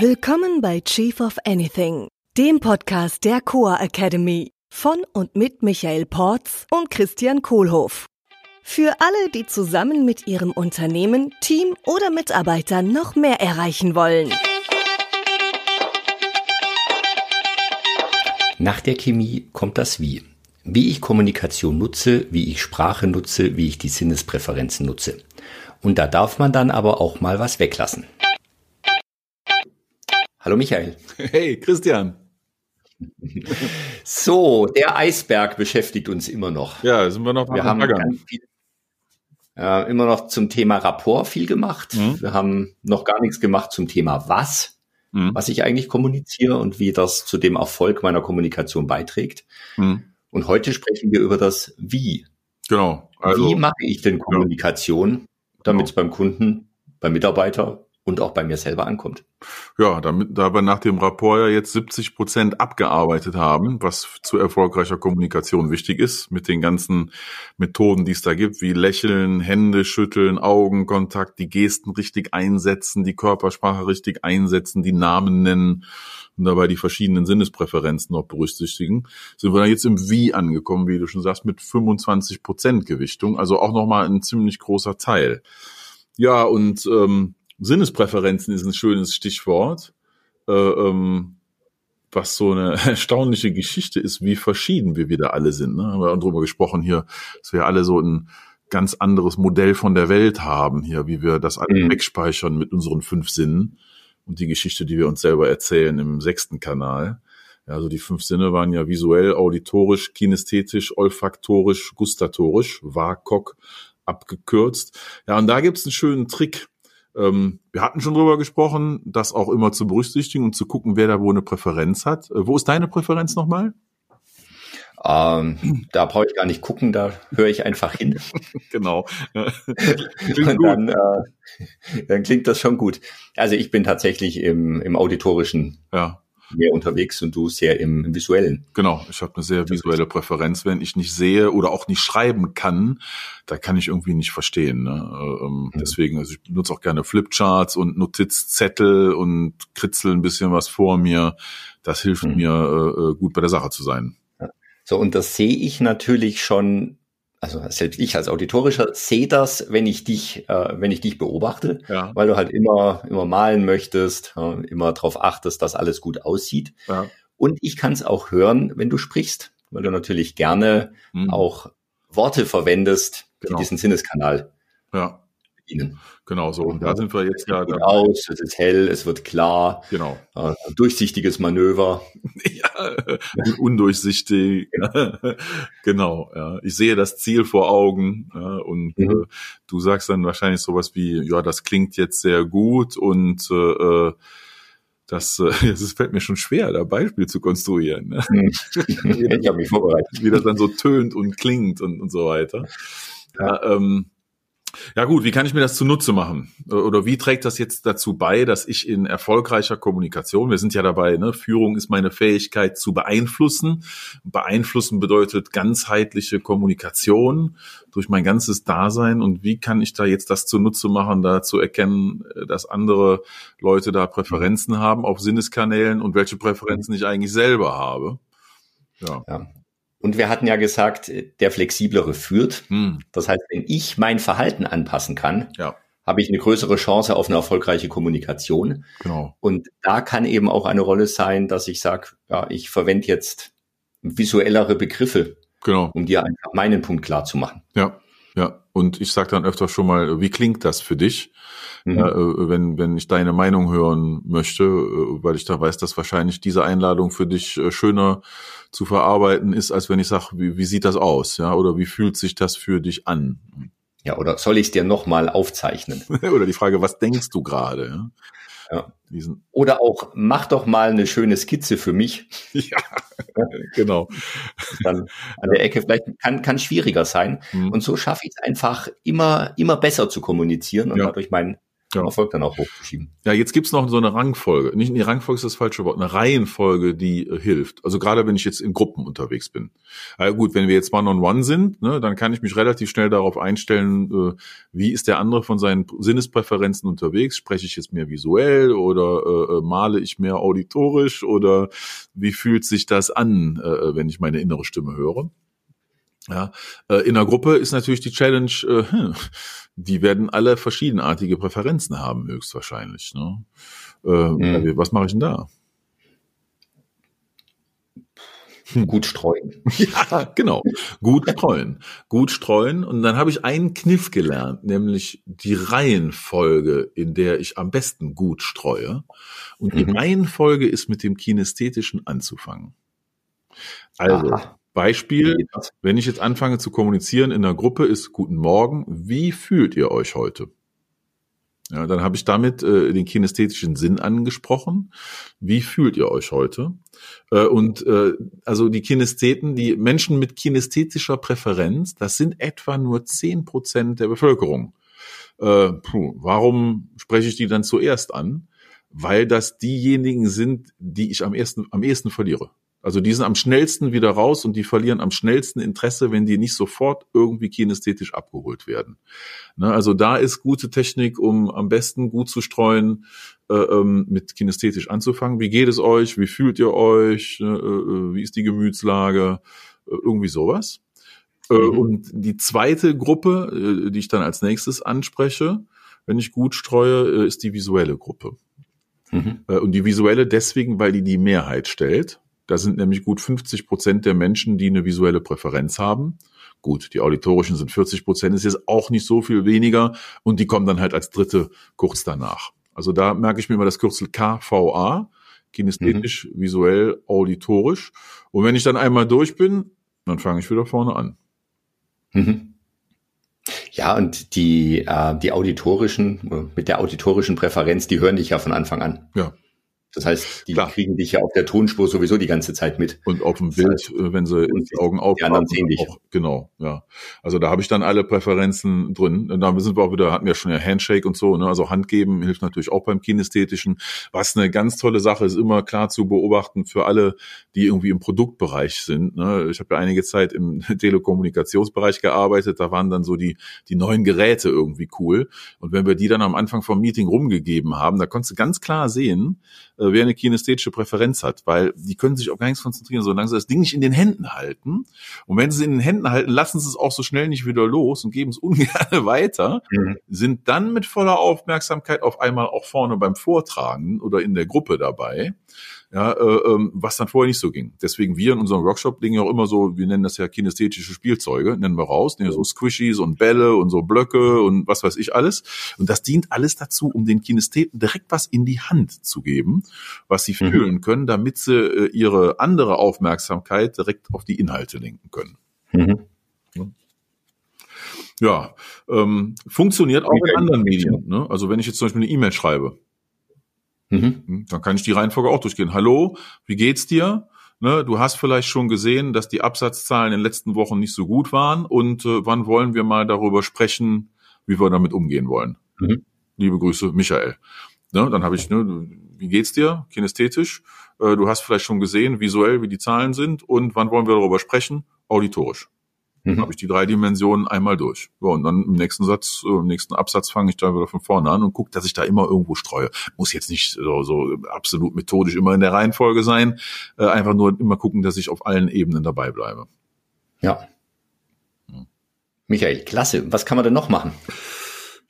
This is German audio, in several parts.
Willkommen bei Chief of Anything, dem Podcast der Coa Academy von und mit Michael Porz und Christian Kohlhoff. Für alle, die zusammen mit ihrem Unternehmen, Team oder Mitarbeitern noch mehr erreichen wollen. Nach der Chemie kommt das Wie. Wie ich Kommunikation nutze, wie ich Sprache nutze, wie ich die Sinnespräferenzen nutze. Und da darf man dann aber auch mal was weglassen. Hallo Michael. Hey Christian. So, der Eisberg beschäftigt uns immer noch. Ja, sind wir noch wir haben viel, äh, immer noch zum Thema Rapport viel gemacht. Mhm. Wir haben noch gar nichts gemacht zum Thema Was, mhm. was ich eigentlich kommuniziere und wie das zu dem Erfolg meiner Kommunikation beiträgt. Mhm. Und heute sprechen wir über das Wie. Genau. Also, wie mache ich denn Kommunikation, damit es genau. beim Kunden, beim Mitarbeiter und auch bei mir selber ankommt. Ja, damit, da wir nach dem Rapport ja jetzt 70 Prozent abgearbeitet haben, was zu erfolgreicher Kommunikation wichtig ist, mit den ganzen Methoden, die es da gibt, wie Lächeln, Hände schütteln, Augenkontakt, die Gesten richtig einsetzen, die Körpersprache richtig einsetzen, die Namen nennen und dabei die verschiedenen Sinnespräferenzen noch berücksichtigen, sind wir dann jetzt im Wie angekommen, wie du schon sagst, mit 25 Prozent Gewichtung, also auch nochmal ein ziemlich großer Teil. Ja, und ähm, Sinnespräferenzen ist ein schönes Stichwort. Äh, ähm, was so eine erstaunliche Geschichte ist, wie verschieden wir wieder alle sind. Ne? Haben wir darüber gesprochen hier, dass wir alle so ein ganz anderes Modell von der Welt haben hier, wie wir das alle mhm. wegspeichern mit unseren fünf Sinnen und die Geschichte, die wir uns selber erzählen im sechsten Kanal. Ja, also die fünf Sinne waren ja visuell, auditorisch, kinästhetisch, olfaktorisch, gustatorisch, WAKOK abgekürzt. Ja, und da gibt's einen schönen Trick, ähm, wir hatten schon drüber gesprochen, das auch immer zu berücksichtigen und zu gucken, wer da wo eine Präferenz hat. Äh, wo ist deine Präferenz nochmal? Ähm, da brauche ich gar nicht gucken, da höre ich einfach hin. genau. und dann, äh, dann klingt das schon gut. Also ich bin tatsächlich im, im auditorischen ja mehr unterwegs und du sehr im, im Visuellen. Genau, ich habe eine sehr visuelle Präferenz. Wenn ich nicht sehe oder auch nicht schreiben kann, da kann ich irgendwie nicht verstehen. Ne? Ähm, mhm. Deswegen, also ich benutze auch gerne Flipcharts und Notizzettel und kritzel ein bisschen was vor mir. Das hilft mhm. mir, äh, äh, gut bei der Sache zu sein. So, und das sehe ich natürlich schon also selbst ich als Auditorischer sehe das, wenn ich dich, äh, wenn ich dich beobachte, ja. weil du halt immer, immer malen möchtest, äh, immer darauf achtest, dass alles gut aussieht. Ja. Und ich kann es auch hören, wenn du sprichst, weil du natürlich gerne mhm. auch Worte verwendest, genau. die diesen Sinneskanal ja bedienen. Genau so. Und da sind wir jetzt ja. Gut aus, es ist hell, es wird klar. Genau. Äh, durchsichtiges Manöver. ja, undurchsichtig. genau. Ja. Ich sehe das Ziel vor Augen. Ja, und mhm. äh, du sagst dann wahrscheinlich sowas wie, ja, das klingt jetzt sehr gut und äh, das, äh, das fällt mir schon schwer, da Beispiel zu konstruieren. Ne? Mhm. ich habe mich vorbereitet. Wie das dann so tönt und klingt und, und so weiter. Ja, ähm, ja gut, wie kann ich mir das zunutze machen? Oder wie trägt das jetzt dazu bei, dass ich in erfolgreicher Kommunikation, wir sind ja dabei, ne, Führung ist meine Fähigkeit zu beeinflussen. Beeinflussen bedeutet ganzheitliche Kommunikation durch mein ganzes Dasein. Und wie kann ich da jetzt das zunutze machen, da zu erkennen, dass andere Leute da Präferenzen haben auf Sinneskanälen und welche Präferenzen ich eigentlich selber habe? Ja. ja. Und wir hatten ja gesagt, der Flexiblere führt. Hm. Das heißt, wenn ich mein Verhalten anpassen kann, ja. habe ich eine größere Chance auf eine erfolgreiche Kommunikation. Genau. Und da kann eben auch eine Rolle sein, dass ich sage, ja, ich verwende jetzt visuellere Begriffe, genau. um dir einfach meinen Punkt klar zu machen. Ja, ja. Und ich sage dann öfter schon mal, wie klingt das für dich? Mhm. Äh, wenn, wenn ich deine Meinung hören möchte, äh, weil ich da weiß, dass wahrscheinlich diese Einladung für dich äh, schöner zu verarbeiten ist, als wenn ich sage, wie, wie sieht das aus? Ja, oder wie fühlt sich das für dich an? Ja, oder soll ich es dir nochmal aufzeichnen? oder die Frage, was denkst du gerade? Ja? Ja. Oder auch, mach doch mal eine schöne Skizze für mich. Ja, genau. Dann an der Ecke vielleicht kann, kann schwieriger sein. Mhm. Und so schaffe ich es einfach immer, immer besser zu kommunizieren und ja. dadurch mein, ja. Erfolg dann auch hochzuschieben. Ja, jetzt gibt's noch so eine Rangfolge. Nicht die Rangfolge ist das falsche Wort, eine Reihenfolge, die äh, hilft. Also gerade wenn ich jetzt in Gruppen unterwegs bin. Also gut, wenn wir jetzt One-on-One -on -one sind, ne, dann kann ich mich relativ schnell darauf einstellen, äh, wie ist der andere von seinen Sinnespräferenzen unterwegs? Spreche ich jetzt mehr visuell oder äh, äh male ich mehr auditorisch oder wie fühlt sich das an, äh, wenn ich meine innere Stimme höre? Ja, äh, in der Gruppe ist natürlich die Challenge, äh, hm, die werden alle verschiedenartige Präferenzen haben, höchstwahrscheinlich. Ne? Äh, mhm. Was mache ich denn da? Hm. Gut streuen. Ja, genau. Gut streuen. Gut streuen. Und dann habe ich einen Kniff gelernt, nämlich die Reihenfolge, in der ich am besten gut streue. Und die mhm. Reihenfolge ist mit dem Kinästhetischen anzufangen. Also, Aha. Beispiel, wenn ich jetzt anfange zu kommunizieren in der Gruppe, ist Guten Morgen, wie fühlt ihr euch heute? Ja, dann habe ich damit äh, den kinästhetischen Sinn angesprochen. Wie fühlt ihr euch heute? Äh, und äh, also die Kinästheten, die Menschen mit kinästhetischer Präferenz, das sind etwa nur zehn Prozent der Bevölkerung. Äh, puh, warum spreche ich die dann zuerst an? Weil das diejenigen sind, die ich am ersten, am ehesten verliere. Also die sind am schnellsten wieder raus und die verlieren am schnellsten Interesse, wenn die nicht sofort irgendwie kinästhetisch abgeholt werden. Ne, also da ist gute Technik, um am besten gut zu streuen, äh, ähm, mit kinästhetisch anzufangen. Wie geht es euch? Wie fühlt ihr euch? Ne, äh, äh, wie ist die Gemütslage? Äh, irgendwie sowas. Äh, mhm. Und die zweite Gruppe, die ich dann als nächstes anspreche, wenn ich gut streue, ist die visuelle Gruppe. Mhm. Und die visuelle deswegen, weil die die Mehrheit stellt. Da sind nämlich gut 50 Prozent der Menschen, die eine visuelle Präferenz haben. Gut, die auditorischen sind 40 Prozent, ist jetzt auch nicht so viel weniger und die kommen dann halt als dritte kurz danach. Also da merke ich mir immer das Kürzel KVA, kinesthetisch, mhm. visuell, auditorisch. Und wenn ich dann einmal durch bin, dann fange ich wieder vorne an. Mhm. Ja, und die, äh, die auditorischen, mit der auditorischen Präferenz, die hören dich ja von Anfang an. Ja. Das heißt, die Klar. kriegen dich ja auf der Tonspur sowieso die ganze Zeit mit. Und auf dem Bild, heißt, äh, wenn sie die Augen aufmachen. Die anderen sehen dich. Auch, genau, ja. Also da habe ich dann alle Präferenzen drin. Und da sind wir auch wieder, hatten wir schon ja Handshake und so, ne? Also Hand geben hilft natürlich auch beim Kinästhetischen. Was eine ganz tolle Sache ist, immer klar zu beobachten für alle, die irgendwie im Produktbereich sind. Ne? Ich habe ja einige Zeit im Telekommunikationsbereich gearbeitet, da waren dann so die, die neuen Geräte irgendwie cool. Und wenn wir die dann am Anfang vom Meeting rumgegeben haben, da konntest du ganz klar sehen, äh, wer eine kinästhetische Präferenz hat, weil die können sich auf gar nichts konzentrieren, solange sie das Ding nicht in den Händen halten. Und wenn sie es in den Händen halten, lassen sie es auch so schnell nicht wieder los und geben es ungern weiter, mhm. sind dann mit voller Aufmerksamkeit auf einmal auch vorne beim Vortragen oder in der Gruppe dabei ja, äh, ähm, was dann vorher nicht so ging. Deswegen wir in unserem Workshop legen ja auch immer so, wir nennen das ja kinästhetische Spielzeuge, nennen wir raus, nennen so Squishies und Bälle und so Blöcke und was weiß ich alles. Und das dient alles dazu, um den Kinestheten direkt was in die Hand zu geben, was sie mhm. fühlen können, damit sie äh, ihre andere Aufmerksamkeit direkt auf die Inhalte lenken können. Mhm. Ja, ähm, funktioniert auch in anderen Medien. Ne? Also wenn ich jetzt zum Beispiel eine E-Mail schreibe, Mhm. Hm, dann kann ich die Reihenfolge auch durchgehen. Hallo, wie geht's dir? Ne, du hast vielleicht schon gesehen, dass die Absatzzahlen in den letzten Wochen nicht so gut waren. Und äh, wann wollen wir mal darüber sprechen, wie wir damit umgehen wollen? Mhm. Liebe Grüße, Michael. Ne, dann habe ich, ne, wie geht's dir? Kinästhetisch. Äh, du hast vielleicht schon gesehen, visuell, wie die Zahlen sind. Und wann wollen wir darüber sprechen? Auditorisch. Mhm. Habe ich die drei Dimensionen einmal durch. So, und dann im nächsten Satz, äh, im nächsten Absatz fange ich da wieder von vorne an und gucke, dass ich da immer irgendwo streue. Muss jetzt nicht so, so absolut methodisch immer in der Reihenfolge sein. Äh, einfach nur immer gucken, dass ich auf allen Ebenen dabei bleibe. Ja. Michael, klasse. Was kann man denn noch machen?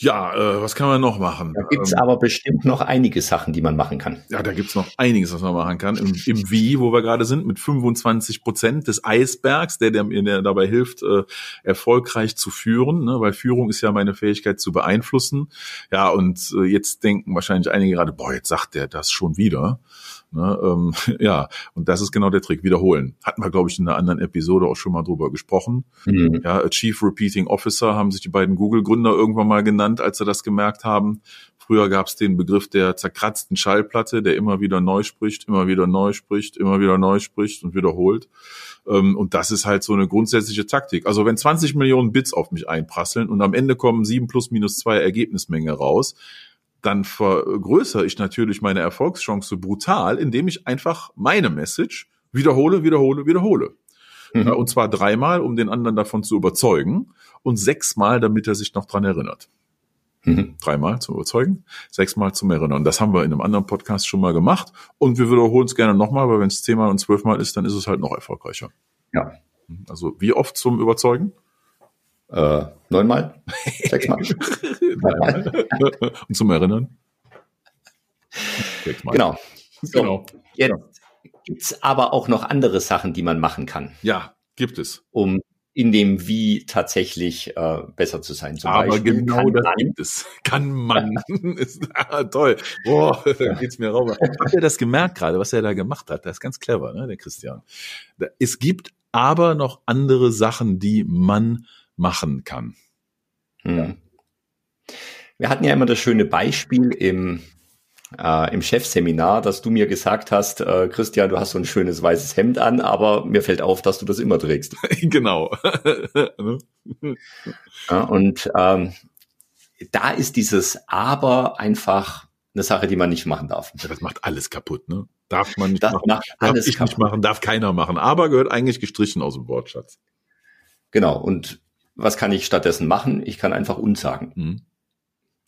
Ja, äh, was kann man noch machen? Da gibt's ähm, aber bestimmt noch einige Sachen, die man machen kann. Ja, da gibt's noch einiges, was man machen kann. Im, im Wie, wo wir gerade sind, mit 25 Prozent des Eisbergs, der, der mir dabei hilft, äh, erfolgreich zu führen, ne? weil Führung ist ja meine Fähigkeit zu beeinflussen. Ja, und äh, jetzt denken wahrscheinlich einige gerade, boah, jetzt sagt der das schon wieder. Ne, ähm, ja, und das ist genau der Trick. Wiederholen. Hatten wir, glaube ich, in einer anderen Episode auch schon mal drüber gesprochen. Mhm. Ja, Chief Repeating Officer haben sich die beiden Google-Gründer irgendwann mal genannt, als sie das gemerkt haben. Früher gab es den Begriff der zerkratzten Schallplatte, der immer wieder neu spricht, immer wieder neu spricht, immer wieder neu spricht und wiederholt. Ähm, und das ist halt so eine grundsätzliche Taktik. Also wenn 20 Millionen Bits auf mich einprasseln und am Ende kommen sieben plus minus zwei Ergebnismenge raus, dann vergrößere ich natürlich meine Erfolgschance brutal, indem ich einfach meine Message wiederhole, wiederhole, wiederhole. Mhm. Und zwar dreimal, um den anderen davon zu überzeugen und sechsmal, damit er sich noch dran erinnert. Mhm. Dreimal zum Überzeugen, sechsmal zum Erinnern. Das haben wir in einem anderen Podcast schon mal gemacht und wir wiederholen es gerne nochmal, weil wenn es zehnmal und zwölfmal ist, dann ist es halt noch erfolgreicher. Ja. Also wie oft zum Überzeugen? Äh, neunmal? Sechsmal? und zum Erinnern? Sechsmal. Genau. So, genau. Jetzt gibt's aber auch noch andere Sachen, die man machen kann. Ja, gibt es. Um in dem Wie tatsächlich äh, besser zu sein. Zum Aber Beispiel genau das man, gibt es. Kann man. ist, ah, toll. Boah, da geht's mir rauber. Habt ihr das gemerkt gerade, was er da gemacht hat? Das ist ganz clever, ne, der Christian. Es gibt aber noch andere Sachen, die man machen kann. Hm. Wir hatten ja immer das schöne Beispiel im äh, im Chefseminar, dass du mir gesagt hast, äh, Christian, du hast so ein schönes weißes Hemd an, aber mir fällt auf, dass du das immer trägst. genau. ja, und ähm, da ist dieses Aber einfach eine Sache, die man nicht machen darf. Ja, das macht alles kaputt, ne? Darf man nicht das machen. Macht alles darf ich kaputt. nicht machen, darf keiner machen. Aber gehört eigentlich gestrichen aus dem Wortschatz. Genau. Und was kann ich stattdessen machen? Ich kann einfach unsagen. Mhm.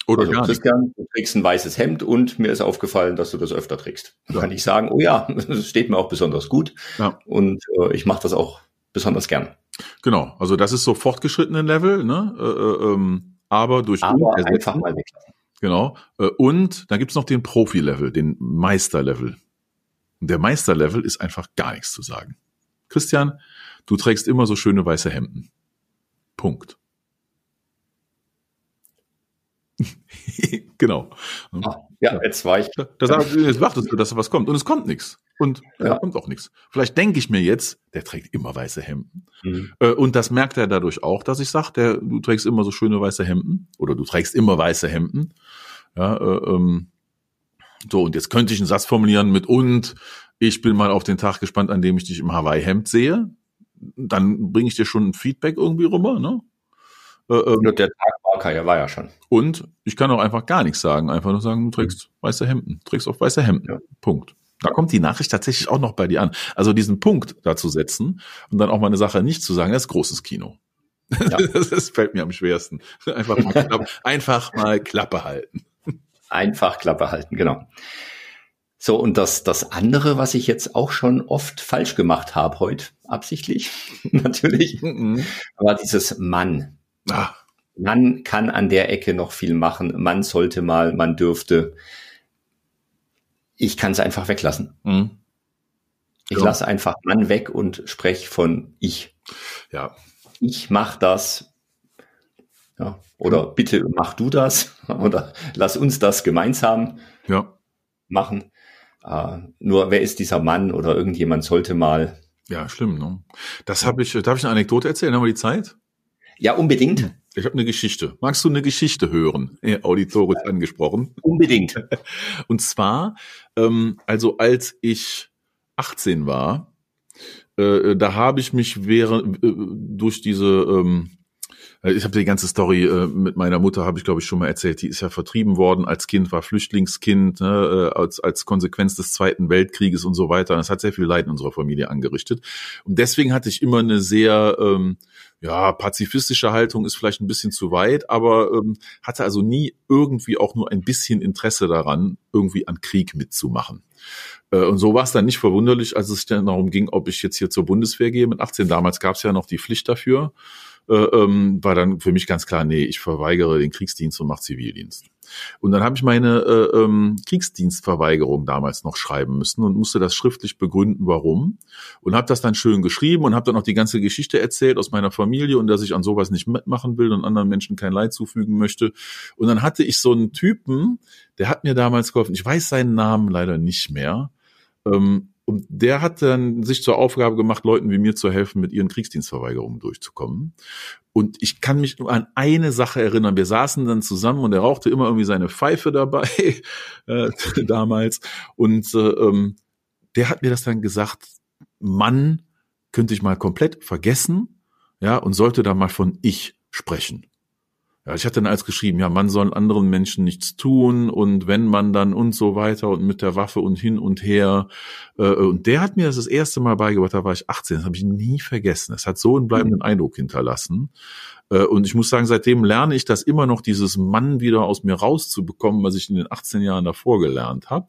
Oder also, Christian, du trägst ein weißes Hemd und mir ist aufgefallen, dass du das öfter trägst. Dann ja. kann ich sagen, oh ja, das steht mir auch besonders gut ja. und äh, ich mache das auch besonders gern. Genau, also das ist so fortgeschrittenen Level, ne? Äh, äh, ähm, aber durch aber einfach mal weglassen. Genau. Äh, und da gibt's noch den Profi-Level, den Meister-Level. Und der Meister-Level ist einfach gar nichts zu sagen. Christian, du trägst immer so schöne weiße Hemden. Punkt. genau. Ah, ja, jetzt war ich. Das, jetzt wartest du, dass da was kommt. Und es kommt nichts. Und ja. da kommt auch nichts. Vielleicht denke ich mir jetzt, der trägt immer weiße Hemden. Mhm. Äh, und das merkt er dadurch auch, dass ich sage, du trägst immer so schöne weiße Hemden. Oder du trägst immer weiße Hemden. Ja, äh, ähm, so, und jetzt könnte ich einen Satz formulieren mit und ich bin mal auf den Tag gespannt, an dem ich dich im Hawaii-Hemd sehe. Dann bringe ich dir schon ein Feedback irgendwie rüber, ne? Äh, ähm, der Tag war keiner, war ja schon. Und ich kann auch einfach gar nichts sagen. Einfach nur sagen, du trägst mhm. weiße Hemden. Trägst auch weiße Hemden. Ja. Punkt. Da kommt die Nachricht tatsächlich auch noch bei dir an. Also diesen Punkt da zu setzen und dann auch mal eine Sache nicht zu sagen, das ist großes Kino. Ja. Das fällt mir am schwersten. Einfach mal, Klappe, einfach mal Klappe halten. Einfach Klappe halten, genau. So, und das, das andere, was ich jetzt auch schon oft falsch gemacht habe heute, absichtlich natürlich, mhm. war dieses Mann. Ah. Man kann an der Ecke noch viel machen. Man sollte mal, man dürfte. Ich kann es einfach weglassen. Mhm. Ich ja. lasse einfach Mann weg und spreche von ich. Ja. Ich mach das. Ja. Oder bitte mach du das. Oder lass uns das gemeinsam ja. machen. Uh, nur wer ist dieser Mann oder irgendjemand sollte mal. Ja, schlimm. Ne? Das habe ich. Darf ich eine Anekdote erzählen? Haben wir die Zeit? Ja, unbedingt. Ich habe eine Geschichte. Magst du eine Geschichte hören? Auditorisch angesprochen. Unbedingt. Und zwar, ähm, also als ich 18 war, äh, da habe ich mich während äh, durch diese ähm, äh, ich habe die ganze Story äh, mit meiner Mutter, habe ich glaube ich schon mal erzählt. Die ist ja vertrieben worden als Kind, war Flüchtlingskind, ne, äh, als, als Konsequenz des Zweiten Weltkrieges und so weiter. Das hat sehr viel Leid in unserer Familie angerichtet. Und deswegen hatte ich immer eine sehr ähm, ja, pazifistische Haltung ist vielleicht ein bisschen zu weit, aber ähm, hatte also nie irgendwie auch nur ein bisschen Interesse daran, irgendwie an Krieg mitzumachen. Äh, und so war es dann nicht verwunderlich, als es dann darum ging, ob ich jetzt hier zur Bundeswehr gehe mit 18. Damals gab es ja noch die Pflicht dafür äh, ähm, war dann für mich ganz klar, nee, ich verweigere den Kriegsdienst und mache Zivildienst. Und dann habe ich meine äh, ähm, Kriegsdienstverweigerung damals noch schreiben müssen und musste das schriftlich begründen, warum. Und habe das dann schön geschrieben und habe dann auch die ganze Geschichte erzählt aus meiner Familie und dass ich an sowas nicht mitmachen will und anderen Menschen kein Leid zufügen möchte. Und dann hatte ich so einen Typen, der hat mir damals geholfen. Ich weiß seinen Namen leider nicht mehr. Ähm, und der hat dann sich zur Aufgabe gemacht, Leuten wie mir zu helfen, mit ihren Kriegsdienstverweigerungen durchzukommen. Und ich kann mich nur an eine Sache erinnern. Wir saßen dann zusammen und er rauchte immer irgendwie seine Pfeife dabei äh, damals. Und äh, ähm, der hat mir das dann gesagt, Mann, könnte ich mal komplett vergessen, ja, und sollte da mal von ich sprechen. Ja, ich hatte dann als geschrieben, ja, man soll anderen Menschen nichts tun und wenn man dann und so weiter und mit der Waffe und hin und her. Äh, und der hat mir das das erste Mal beigebracht, da war ich 18, das habe ich nie vergessen. Es hat so einen bleibenden mhm. Eindruck hinterlassen. Äh, und ich muss sagen, seitdem lerne ich das immer noch, dieses Mann wieder aus mir rauszubekommen, was ich in den 18 Jahren davor gelernt habe.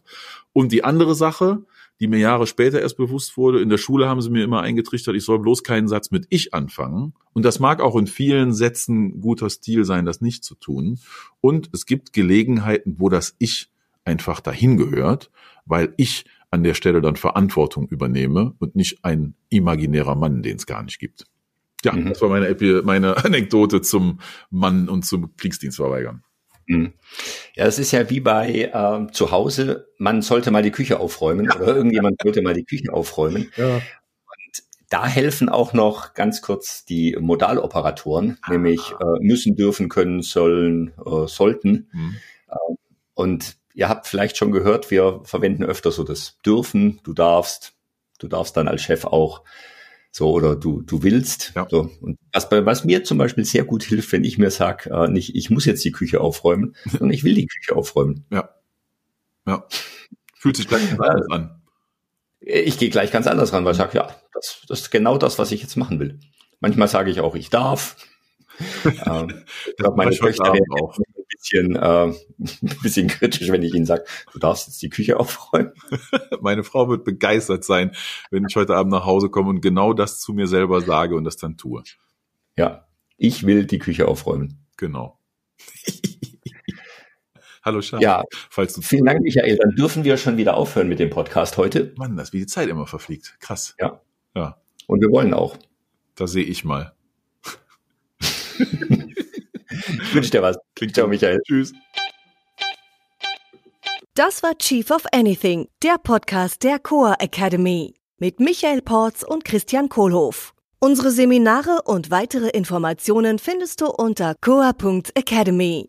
Und die andere Sache, die mir Jahre später erst bewusst wurde. In der Schule haben sie mir immer eingetrichtert, ich soll bloß keinen Satz mit ich anfangen. Und das mag auch in vielen Sätzen guter Stil sein, das nicht zu tun. Und es gibt Gelegenheiten, wo das ich einfach dahin gehört, weil ich an der Stelle dann Verantwortung übernehme und nicht ein imaginärer Mann, den es gar nicht gibt. Ja, mhm. das war meine, meine Anekdote zum Mann und zum Kriegsdienst verweigern. Mhm. Ja, es ist ja wie bei äh, zu Hause, man sollte mal die Küche aufräumen ja. oder irgendjemand sollte mal die Küche aufräumen. Ja. Und da helfen auch noch ganz kurz die Modaloperatoren, ah. nämlich äh, müssen, dürfen, können, sollen, äh, sollten. Mhm. Äh, und ihr habt vielleicht schon gehört, wir verwenden öfter so das dürfen, du darfst, du darfst dann als Chef auch so, oder du, du willst. Ja. So. Und was, bei, was mir zum Beispiel sehr gut hilft, wenn ich mir sage, äh, nicht, ich muss jetzt die Küche aufräumen, sondern ich will die Küche aufräumen. Ja. Ja. Fühlt sich gleich ganz anders an. Ich gehe gleich ganz anders ran, weil ich sage, ja, das, das ist genau das, was ich jetzt machen will. Manchmal sage ich auch, ich darf. ähm, ich glaube, meine Töchter werden auch bisschen, äh, ein bisschen kritisch, wenn ich ihnen sage, du darfst jetzt die Küche aufräumen. Meine Frau wird begeistert sein, wenn ich heute Abend nach Hause komme und genau das zu mir selber sage und das dann tue. Ja, ich will die Küche aufräumen. Genau. Hallo Schatz. Ja, falls du vielen Dank, Michael. Dann dürfen wir schon wieder aufhören mit dem Podcast heute. Mann, das wie die Zeit immer verfliegt. Krass. Ja. Ja. Und wir wollen auch. Da sehe ich mal. Ich wünsche dir was. Klingt Ciao, Michael. Tschüss. Das war Chief of Anything, der Podcast der Coa Academy mit Michael Porz und Christian Kohlhoff. Unsere Seminare und weitere Informationen findest du unter coa.academy.